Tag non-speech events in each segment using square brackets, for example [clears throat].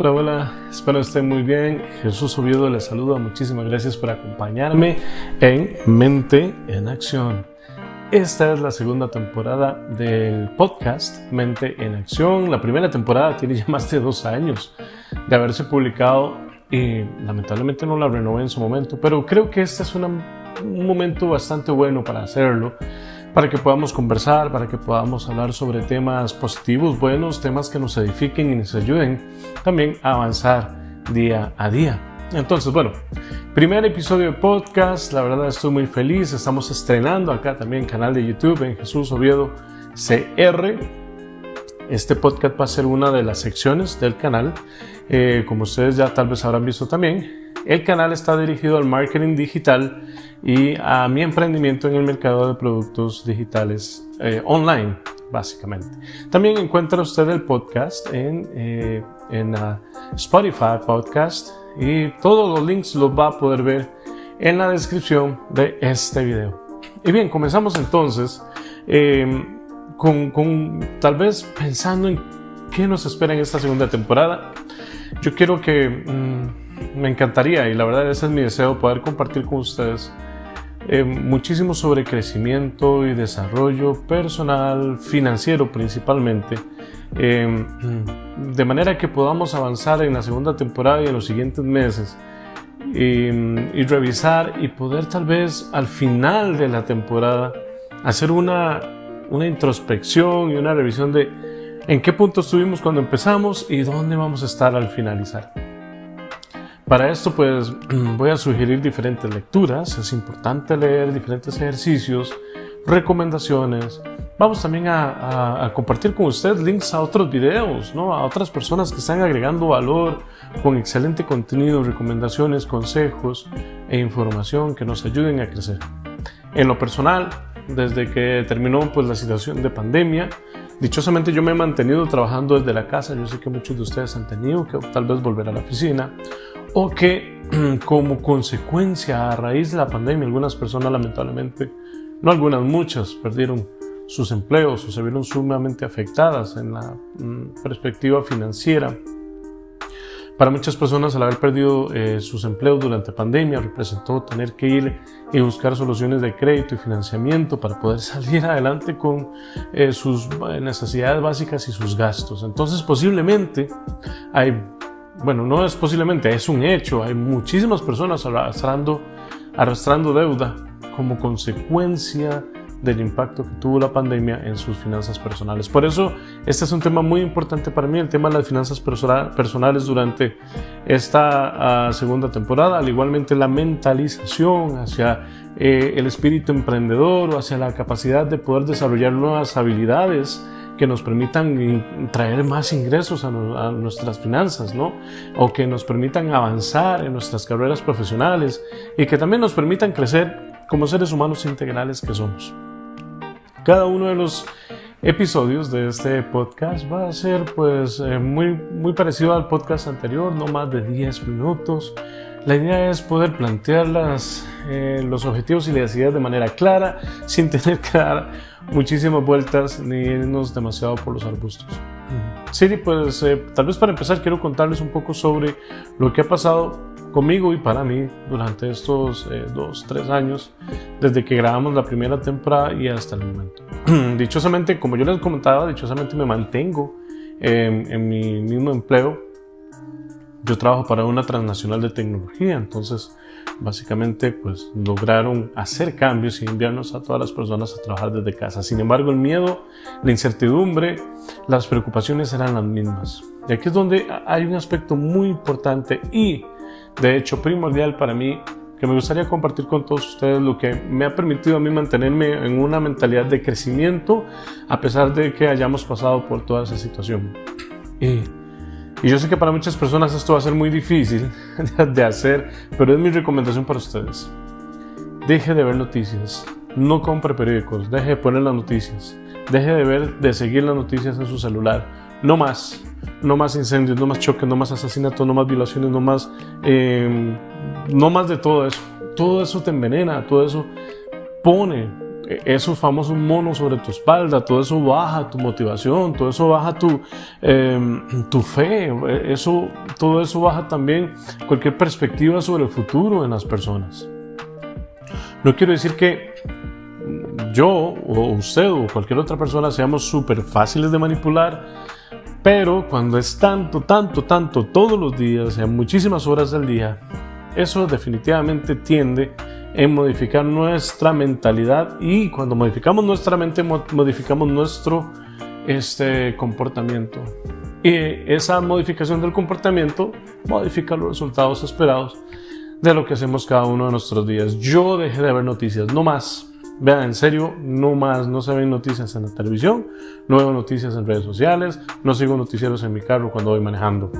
Hola, hola, espero estén muy bien. Jesús Oviedo les saluda, muchísimas gracias por acompañarme en Mente en Acción. Esta es la segunda temporada del podcast Mente en Acción. La primera temporada tiene ya más de dos años de haberse publicado y lamentablemente no la renové en su momento, pero creo que este es un momento bastante bueno para hacerlo para que podamos conversar, para que podamos hablar sobre temas positivos, buenos, temas que nos edifiquen y nos ayuden también a avanzar día a día. Entonces, bueno, primer episodio de podcast, la verdad estoy muy feliz, estamos estrenando acá también canal de YouTube en Jesús Oviedo CR. Este podcast va a ser una de las secciones del canal, eh, como ustedes ya tal vez habrán visto también. El canal está dirigido al marketing digital y a mi emprendimiento en el mercado de productos digitales eh, online, básicamente. También encuentra usted el podcast en, eh, en uh, Spotify Podcast y todos los links los va a poder ver en la descripción de este video. Y bien, comenzamos entonces em, con, con tal vez pensando en qué nos espera en esta segunda temporada. Yo quiero que... Mm, me encantaría y la verdad ese es mi deseo poder compartir con ustedes eh, muchísimo sobre crecimiento y desarrollo personal, financiero principalmente, eh, [clears throat] de manera que podamos avanzar en la segunda temporada y en los siguientes meses y, y, revisar y poder tal vez al final de la temporada hacer una, una introspección y una revisión de en qué punto estuvimos cuando empezamos y dónde vamos a estar al finalizar. Para esto pues [clears throat] voy a sugerir diferentes lecturas, es importante leer diferentes ejercicios, recomendaciones. Vamos también a, compartir con usted links a otros videos, ¿no? a otras personas que están agregando valor con excelente contenido, recomendaciones, consejos e información que nos ayuden a crecer. En lo personal, desde que terminó pues, la situación de pandemia, dichosamente yo me he mantenido trabajando desde la casa. Yo sé que muchos de ustedes han tenido que tal vez volver a la oficina o que [clears throat] como consecuencia a raíz de la pandemia algunas personas lamentablemente, no algunas, muchas, perdieron sus empleos o se vieron sumamente afectadas en la mm, perspectiva financiera. Para muchas personas el haber perdido eh, sus empleos durante pandemia representó tener que ir y buscar soluciones de crédito y financiamiento para poder [laughs] salir adelante con eh, sus necesidades básicas y sus gastos. Entonces posiblemente hay bueno, no es posiblemente, es un hecho. Hay muchísimas personas arrastrando, arrastrando deuda como consecuencia del impacto que tuvo la pandemia en sus finanzas personales. Por eso, este es un tema muy importante para mí, el tema de las finanzas personales durante esta ah, segunda temporada, al igualmente la mentalización hacia eh, el espíritu emprendedor o hacia la capacidad de poder desarrollar nuevas habilidades que nos permitan traer más ingresos a, nuestras finanzas, ¿no? O que nos permitan avanzar en nuestras carreras profesionales y que también nos permitan crecer como seres humanos integrales que somos. Cada uno de los episodios de este podcast va a ser pues eh, muy, muy parecido al podcast anterior, no más de 10 minutos. La idea es poder plantear eh, los objetivos y las ideas de manera clara, sin tener que dar muchísimas vueltas ni irnos demasiado por los arbustos. Sí, pues eh, tal vez para empezar quiero contarles un poco sobre lo que ha pasado conmigo y para mí durante estos eh, dos, tres años, desde que grabamos la primera temporada y hasta el momento. [clears throat] dichosamente, como yo les comentaba, dichosamente me mantengo en mi mismo empleo. Yo trabajo para una transnacional de tecnología, entonces básicamente pues lograron hacer cambios y enviarnos a todas las personas a trabajar desde casa. Sin embargo, el miedo, la incertidumbre, las preocupaciones eran las mismas. Y aquí es donde hay un aspecto muy importante y de hecho primordial para mí que me gustaría compartir con todos ustedes lo que me ha permitido a mí mantenerme en una mentalidad de crecimiento a pesar de que hayamos pasado por toda esa situación. Y yo sé que para muchas personas esto va a ser muy difícil [laughs] de hacer, pero es mi recomendación para ustedes. Deje de ver noticias, no compre periódicos, deje de poner las noticias, deje de ver, de seguir las noticias en su celular. No más, no más incendios, no más choques, no más asesinatos, no más violaciones, no más, em, no más de todo eso. Todo eso te envenena, todo eso pone esos famosos monos sobre tu espalda, todo eso baja tu motivación, todo eso baja tu, em, tu fe, eso, todo eso baja también cualquier perspectiva sobre el futuro en las personas. No quiero decir que yo o usted o cualquier otra persona seamos súper fáciles de manipular, pero cuando es tanto, tanto, tanto todos los días, en muchísimas horas del día, eso definitivamente tiende en modificar nuestra mentalidad y cuando modificamos nuestra mente modificamos nuestro este, comportamiento. Y esa modificación del comportamiento modifica los resultados esperados de lo que hacemos cada uno de nuestros días. Yo dejé de ver noticias, no más. Vean, en serio, no más, no se ven noticias en la televisión, no veo noticias en redes sociales, no sigo noticieros en mi carro cuando voy manejando.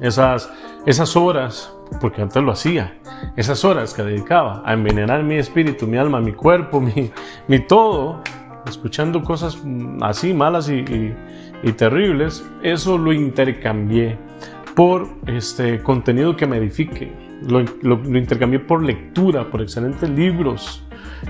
Esas, esas horas, porque antes lo hacía, esas horas que dedicaba a envenenar mi espíritu, mi alma, mi cuerpo, [laughs] mi, todo, escuchando cosas así malas y, y, terribles, eso lo intercambié por este contenido que me edifique, lo, lo, lo intercambié por lectura, por excelentes libros,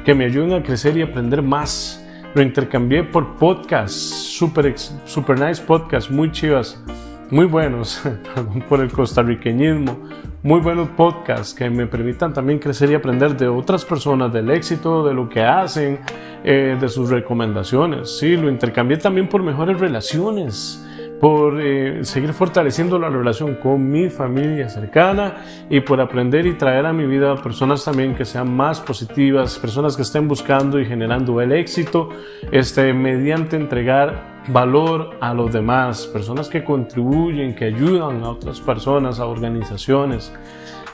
que me ayuden a crecer y aprender más. Lo intercambié por podcasts, super, super nice podcasts, muy chivas, muy buenos, [laughs] por el costarriqueñismo, muy buenos podcasts que me permitan también crecer y aprender de otras personas, del éxito, de lo que hacen, eh, de sus recomendaciones. Sí, lo intercambié también por mejores relaciones por eh, seguir fortaleciendo la relación con mi familia cercana y por aprender y traer a mi vida personas también que sean más positivas, personas que estén buscando y generando el éxito este, mediante entregar valor a los demás, personas que contribuyen, que ayudan a otras personas, a organizaciones.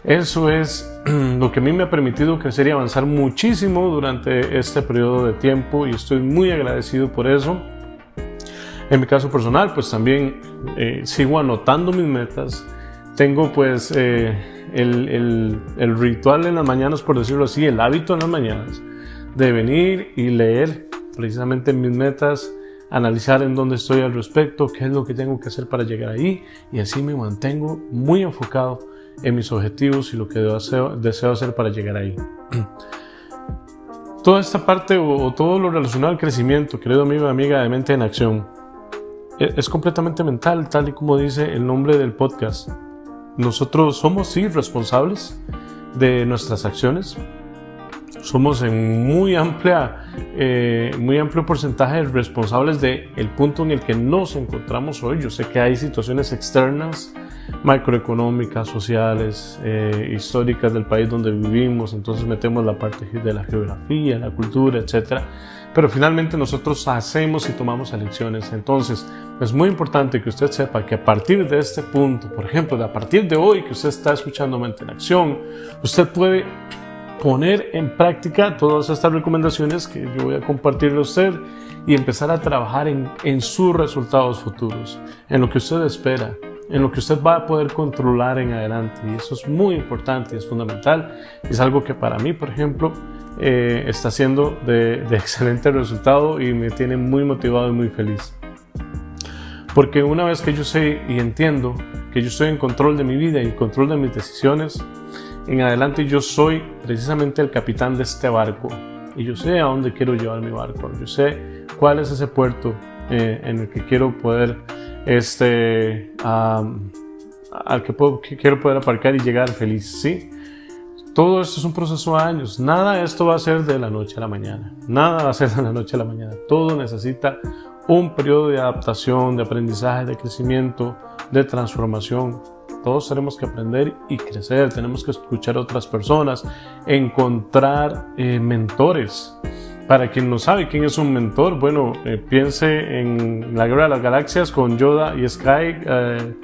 Eso es [clears throat] lo que a mí me ha permitido crecer y avanzar muchísimo durante este periodo de tiempo y estoy muy agradecido por eso. En mi caso personal, pues también eh, sigo anotando mis metas. Tengo pues eh, el, el, ritual en las mañanas, por decirlo así, el hábito en las mañanas de venir y leer precisamente mis metas, analizar en dónde estoy al respecto, qué es lo que tengo que hacer para llegar ahí y así me mantengo muy enfocado en mis objetivos y lo que deseo, deseo hacer para llegar ahí. Toda esta parte o, todo lo relacionado al crecimiento, querido amigo y amiga de Mente en Acción, e, es completamente mental, tal y como dice el nombre del podcast. Nosotros somos, sí, responsables de nuestras acciones. Somos en muy amplia, eh, muy amplio porcentaje responsables del el punto en el que nos encontramos hoy. Yo sé que hay situaciones externas, macroeconómicas, sociales, eh, históricas del país donde vivimos, entonces metemos la parte de la geografía, la cultura, etcétera pero finalmente nosotros hacemos y tomamos elecciones. Entonces, es muy importante que usted sepa que a partir de este punto, por ejemplo, de a partir de hoy que usted está escuchando Mente en Acción, usted puede poner en práctica todas estas recomendaciones que yo voy a compartirle a usted y empezar a trabajar en, en sus resultados futuros, en lo que usted espera, en lo que usted va a poder controlar en adelante. Y eso es muy importante, es fundamental. Es algo que para mí, por ejemplo, eh, está siendo de, [laughs] excelente resultado y me tiene muy motivado y muy feliz. Porque una vez que yo sé y entiendo que yo estoy en control de mi vida y control de mis decisiones, en adelante yo soy precisamente el capitán de este barco y yo sé a dónde quiero llevar mi barco, yo sé cuál es ese puerto eh, en el que quiero poder, este, al que, quiero poder aparcar y llegar feliz, ¿sí? Todo esto es un proceso de años. Nada de esto va a ser de la noche a la mañana. Nada va a ser de la noche a la mañana. Todo necesita un periodo de adaptación, de aprendizaje, de crecimiento, de transformación. Todos tenemos que aprender y crecer, tenemos que escuchar a otras personas, encontrar eh, mentores. Para quien no sabe quién es un mentor, bueno, eh, piense en la Guerra de las Galaxias con Yoda y Sky. Eh,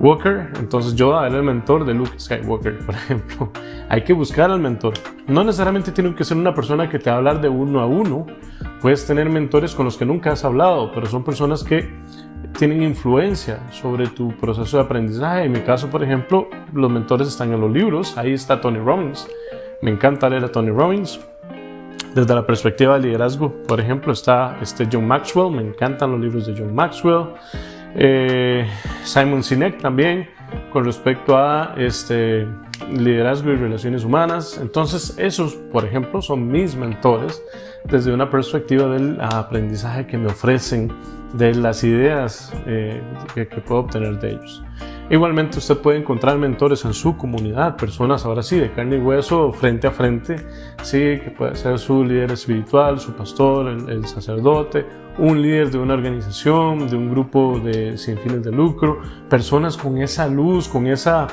Walker, entonces Yoda era el mentor de Luke Skywalker, [laughs] por ejemplo. Hay que buscar al mentor. No necesariamente tiene que ser una persona que te va a hablar de uno a uno. Puedes tener mentores con los que nunca has hablado, pero son personas que tienen influencia sobre tu proceso de aprendizaje. En mi caso, por ejemplo, los mentores están en los libros. Ahí está Tony Robbins. Me encanta leer a Tony Robbins. Desde la perspectiva del liderazgo, por ejemplo, está este John Maxwell. Me encantan los libros de John Maxwell. Eh, Simon Sinek también con respecto a este, liderazgo y relaciones humanas. Entonces, esos, por ejemplo, son mis mentores desde una perspectiva del aprendizaje que me ofrecen, de las ideas eh, que, que puedo obtener de ellos. Igualmente usted puede encontrar mentores en su comunidad, personas ahora sí de carne y hueso, frente a frente, sí, que puede ser su líder espiritual, su pastor, el, sacerdote, un líder de una organización, de un grupo de sin fines de lucro, personas con esa luz, con esa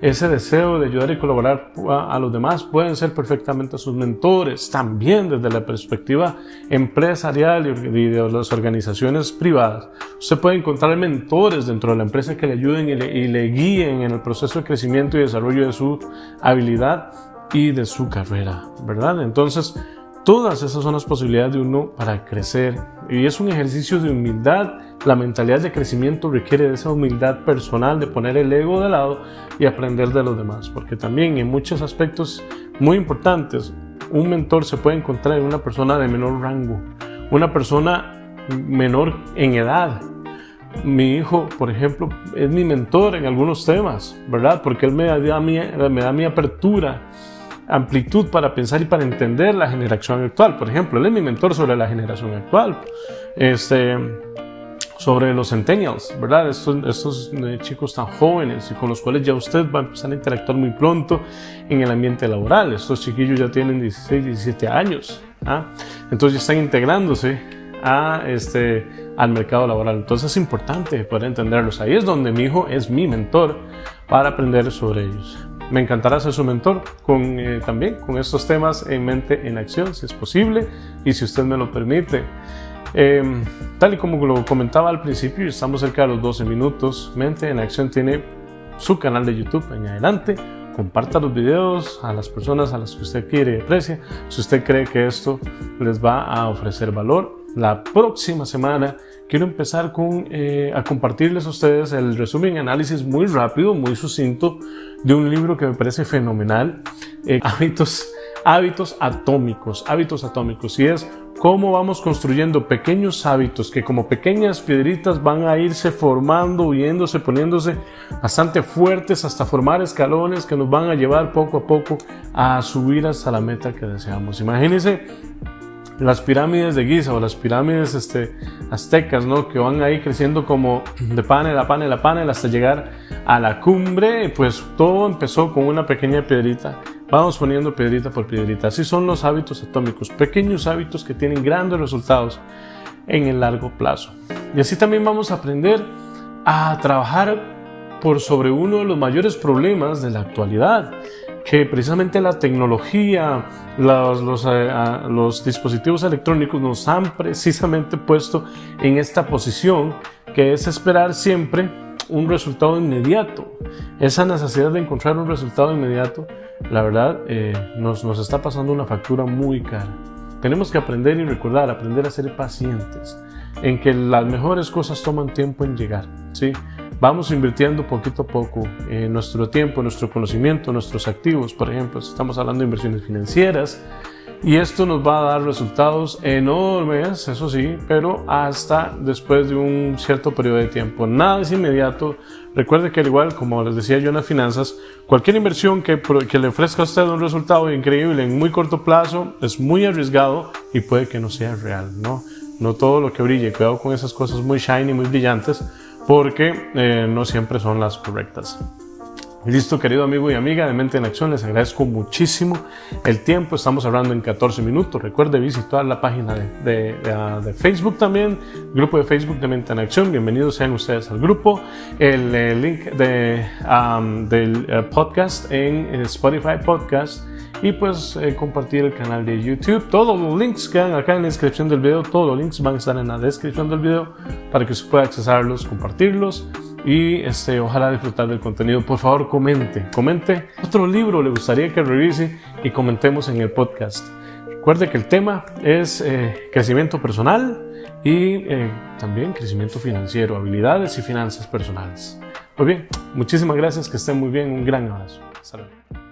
ese deseo de ayudar y colaborar a, los demás pueden ser perfectamente sus mentores, también desde la perspectiva empresarial y de las organizaciones privadas. Usted puede encontrar mentores dentro de la empresa que le ayuden y le, y le guíen en el proceso de crecimiento y desarrollo de su habilidad y de su carrera, ¿verdad? Entonces, Todas esas son las posibilidades de uno para crecer y es un ejercicio de humildad. La mentalidad de crecimiento requiere de esa humildad personal, de poner el ego de lado y aprender de los demás, porque también en muchos aspectos muy importantes, un mentor se puede encontrar en una persona de menor rango, una persona menor en edad. Mi hijo, por ejemplo, es mi mentor en algunos temas, ¿verdad? Porque él me da mi, me da mi apertura amplitud para pensar y para entender la generación actual. Por ejemplo, él es mi mentor sobre la generación actual, este, sobre los centennials, ¿verdad? Estos, estos eh, chicos tan jóvenes y con los cuales ya usted va a empezar a interactuar muy pronto en el ambiente laboral. Estos chiquillos ya tienen 16, 17 años, ¿ah? entonces ya están integrándose a este, al mercado laboral. Entonces es importante poder entenderlos. Ahí es donde mi hijo es mi mentor para aprender sobre ellos. Me encantará ser su mentor con, eh, también con estos temas en mente en acción, si es posible y si usted me lo permite. Em, tal y como lo comentaba al principio, estamos cerca de los 12 minutos. Mente en Acción tiene su canal de YouTube en adelante. Comparta los videos a las personas a las que usted quiere y aprecia. Si usted cree que esto les va a ofrecer valor, la próxima semana quiero empezar con, eh, a compartirles a ustedes el resumen análisis muy rápido, muy sucinto de un libro que me parece fenomenal, eh, [laughs] hábitos, hábitos atómicos, hábitos atómicos, y es cómo vamos construyendo pequeños hábitos que como pequeñas piedritas van a irse formando, huyéndose, poniéndose bastante fuertes hasta formar escalones que nos van a llevar poco a poco a subir hasta la meta que deseamos. Imagínense las pirámides de Giza o las pirámides este, aztecas, ¿no? Que van ahí creciendo como de panel a panel a panel hasta llegar a la cumbre, pues todo empezó con una pequeña piedrita. Vamos poniendo piedrita por piedrita. Así son los hábitos atómicos, pequeños hábitos que tienen grandes resultados en el largo plazo. Y así también vamos a aprender a trabajar por sobre uno de los mayores problemas de la actualidad, que precisamente la tecnología, los, eh, los, dispositivos electrónicos nos han precisamente puesto en esta posición que es esperar siempre un resultado inmediato. Esa necesidad de encontrar un resultado inmediato, la verdad, eh, nos, nos está pasando una factura muy cara. Tenemos que aprender y recordar, aprender a ser pacientes, en que las mejores cosas toman tiempo en llegar, ¿sí? vamos invirtiendo poquito a poco en nuestro tiempo, nuestro conocimiento, nuestros activos, por ejemplo, estamos hablando de inversiones financieras, y esto nos va a dar resultados enormes, eso sí, pero hasta después de un cierto periodo de tiempo. Nada es inmediato. Recuerde que al igual, como les decía yo en las finanzas, cualquier inversión que, le ofrezca a usted un resultado increíble en muy corto plazo es muy arriesgado y puede que no sea real, ¿no? No todo lo que brille, cuidado con esas cosas muy shiny, muy brillantes, porque eh, no siempre son las correctas. Listo, querido amigo y amiga de Mente en Acción, les agradezco muchísimo el tiempo. Estamos hablando en 14 minutos. Recuerde visitar la página de, ah, Facebook también, grupo de Facebook de Mente en Acción. Bienvenidos sean ustedes al grupo. El, eh, link de, del eh, podcast en Spotify Podcast y pues eh, compartir el canal de YouTube. Todos los links quedan acá en la descripción del video, todos los links van a estar en la descripción del video para que se pueda accesarlos, compartirlos y este, ojalá disfrutar del contenido. Por favor, comente, comente otro libro le gustaría que revise y comentemos en el podcast. Recuerde que el tema es eh, crecimiento personal y eh, también crecimiento financiero, habilidades y finanzas personales. Muy bien, muchísimas gracias, que estén muy bien, un gran abrazo. Hasta